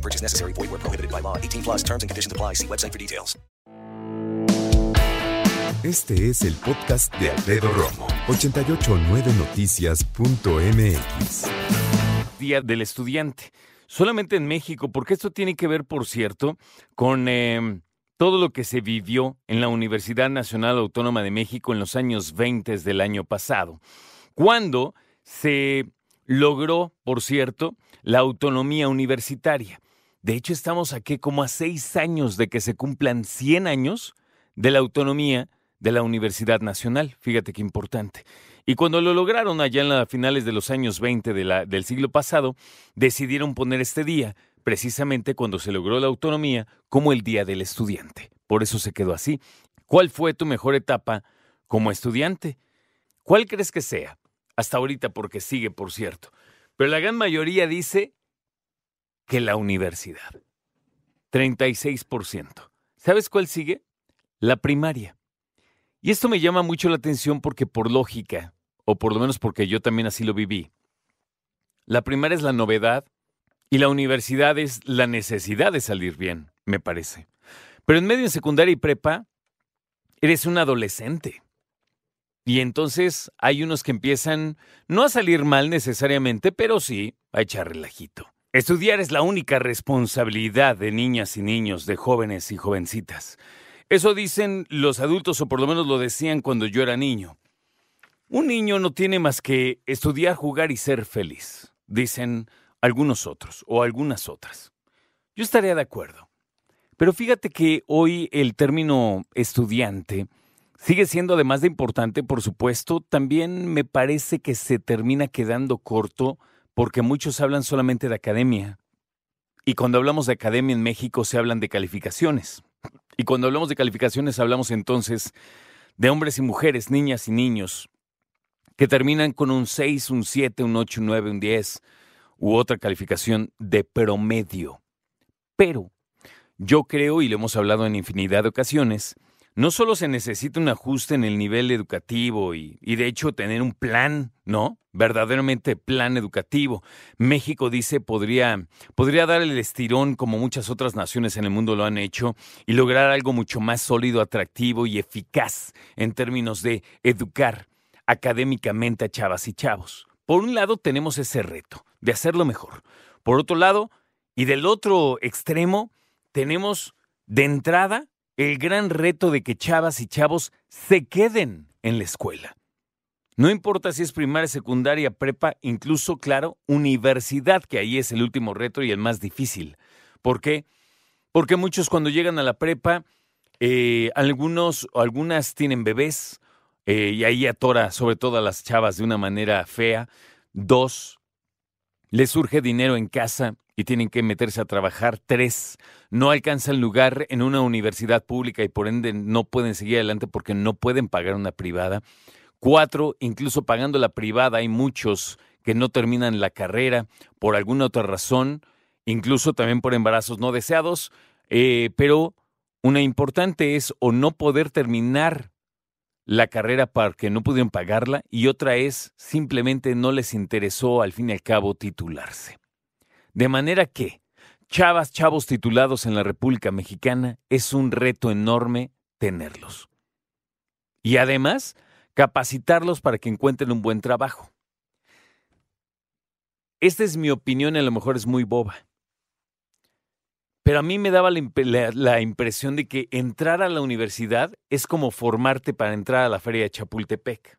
No purchase necessary. Void where prohibited by law. 18 plus terms and conditions apply. See website for details. Este es el podcast de Alfredo Romo. 889noticias.mx. Día del Estudiante. Solamente en México, porque esto tiene que ver, por cierto, con eh, todo lo que se vivió en la Universidad Nacional Autónoma de México en los años 20 del año pasado, cuando se logró, por cierto, la autonomía universitaria. De hecho, estamos aquí como a seis años de que se cumplan 100 años de la autonomía de la Universidad Nacional. Fíjate qué importante. Y cuando lo lograron allá en las finales de los años 20 de la, del siglo pasado, decidieron poner este día, precisamente cuando se logró la autonomía, como el Día del Estudiante. Por eso se quedó así. ¿Cuál fue tu mejor etapa como estudiante? ¿Cuál crees que sea? Hasta ahorita porque sigue, por cierto. Pero la gran mayoría dice que la universidad. 36%. ¿Sabes cuál sigue? La primaria. Y esto me llama mucho la atención porque por lógica, o por lo menos porque yo también así lo viví, la primaria es la novedad y la universidad es la necesidad de salir bien, me parece. Pero en medio de secundaria y prepa, eres un adolescente. Y entonces hay unos que empiezan no a salir mal necesariamente, pero sí a echar relajito. Estudiar es la única responsabilidad de niñas y niños, de jóvenes y jovencitas. Eso dicen los adultos, o por lo menos lo decían cuando yo era niño. Un niño no tiene más que estudiar, jugar y ser feliz, dicen algunos otros o algunas otras. Yo estaría de acuerdo. Pero fíjate que hoy el término estudiante sigue siendo, además de importante, por supuesto, también me parece que se termina quedando corto porque muchos hablan solamente de academia. Y cuando hablamos de academia en México se hablan de calificaciones. Y cuando hablamos de calificaciones hablamos entonces de hombres y mujeres, niñas y niños, que terminan con un 6, un 7, un 8, un 9, un 10 u otra calificación de promedio. Pero yo creo, y lo hemos hablado en infinidad de ocasiones, no solo se necesita un ajuste en el nivel educativo y, de hecho tener un plan, ¿no? Verdaderamente plan educativo. México dice podría, podría dar el estirón como muchas otras naciones en el mundo lo han hecho y lograr algo mucho más sólido, atractivo y eficaz en términos de educar académicamente a chavas y chavos. Por un lado tenemos ese reto de hacerlo mejor. Por otro lado, y del otro extremo, tenemos de entrada el gran reto de que chavas y chavos se queden en la escuela. No importa si es primaria, secundaria, prepa, incluso, claro, universidad, que ahí es el último reto y el más difícil. ¿Por qué? Porque muchos cuando llegan a la prepa, eh, algunos algunas tienen bebés eh, y ahí atora sobre todo a las chavas de una manera fea. Dos, les surge dinero en casa y tienen que meterse a trabajar. Tres, no alcanzan lugar en una universidad pública y por ende no pueden seguir adelante porque no pueden pagar una privada. Cuatro, incluso pagando la privada hay muchos que no terminan la carrera por alguna otra razón, incluso también por embarazos no deseados, eh, pero una importante es o no poder terminar la carrera porque no pudieron pagarla y otra es simplemente no les interesó al fin y al cabo titularse. De manera que, chavas, chavos titulados en la República Mexicana, es un reto enorme tenerlos. Y además, capacitarlos para que encuentren un buen trabajo. Esta es mi opinión, a lo mejor es muy boba. Pero a mí me daba la, impresión de que entrar a la universidad es como formarte para entrar a la feria de Chapultepec.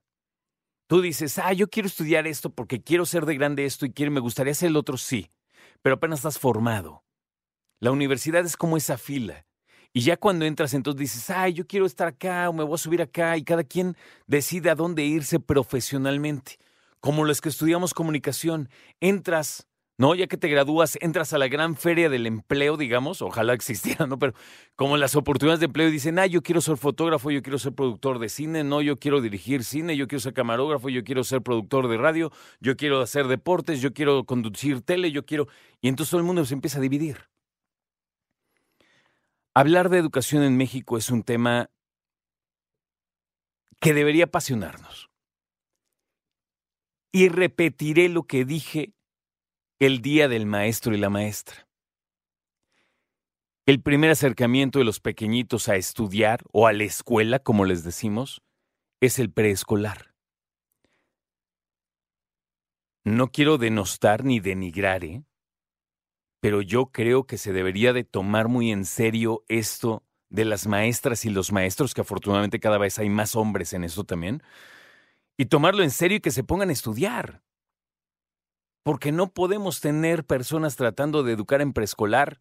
Tú dices, ah, yo quiero estudiar esto porque quiero ser de grande esto y quiero, me gustaría hacer el otro, sí, pero apenas estás formado. La universidad es como esa fila. Y ya cuando entras, entonces dices, ay, yo quiero estar acá o me voy a subir acá y cada quien decide a dónde irse profesionalmente. Como los que estudiamos comunicación, entras ¿no? Ya que te gradúas, entras a la gran feria del empleo, digamos, ojalá existiera, ¿no? Pero como las oportunidades de empleo dicen, ah, yo quiero ser fotógrafo, yo quiero ser productor de cine, no, yo quiero dirigir cine, yo quiero ser camarógrafo, yo quiero ser productor de radio, yo quiero hacer deportes, yo quiero conducir tele, yo quiero... Y entonces todo el mundo se empieza a dividir. Hablar de educación en México es un tema que debería apasionarnos. Y repetiré lo que dije el día del maestro y la maestra. El primer acercamiento de los pequeñitos a estudiar o a la escuela, como les decimos, es el preescolar. No quiero denostar ni denigrar, ¿eh? pero yo creo que se debería de tomar muy en serio esto de las maestras y los maestros, que afortunadamente cada vez hay más hombres en eso también, y tomarlo en serio y que se pongan a estudiar porque no podemos tener personas tratando de educar en preescolar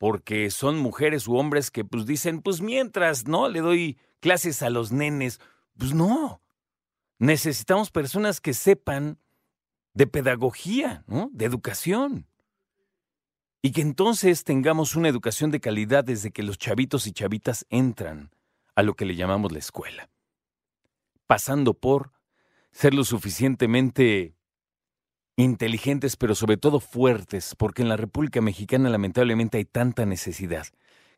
porque son mujeres u hombres que pues dicen, pues mientras, ¿no? Le doy clases a los nenes. Pues no. Necesitamos personas que sepan de pedagogía. De educación. Y que entonces tengamos una educación de calidad desde que los chavitos y chavitas entran a lo que le llamamos la escuela. Pasando por ser lo suficientemente inteligentes, pero sobre todo fuertes, porque en la República Mexicana lamentablemente hay tanta necesidad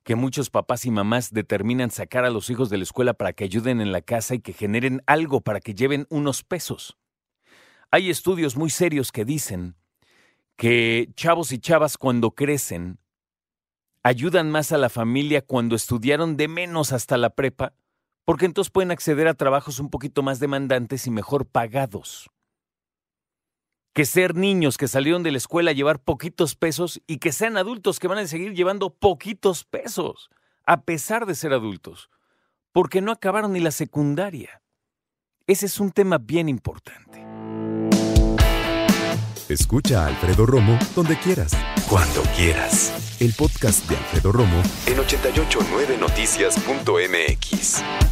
que muchos papás y mamás determinan sacar a los hijos de la escuela para que ayuden en la casa y que generen algo para que lleven unos pesos. Hay estudios muy serios que dicen que chavos y chavas cuando crecen ayudan más a la familia cuando estudiaron de menos hasta la prepa, porque entonces pueden acceder a trabajos un poquito más demandantes y mejor pagados que ser niños que salieron de la escuela a llevar poquitos pesos y que sean adultos que van a seguir llevando poquitos pesos, a pesar de ser adultos, porque no acabaron ni la secundaria. Ese es un tema bien importante. Escucha a Alfredo Romo donde quieras, cuando quieras. El podcast de Alfredo Romo en 889noticias.mx.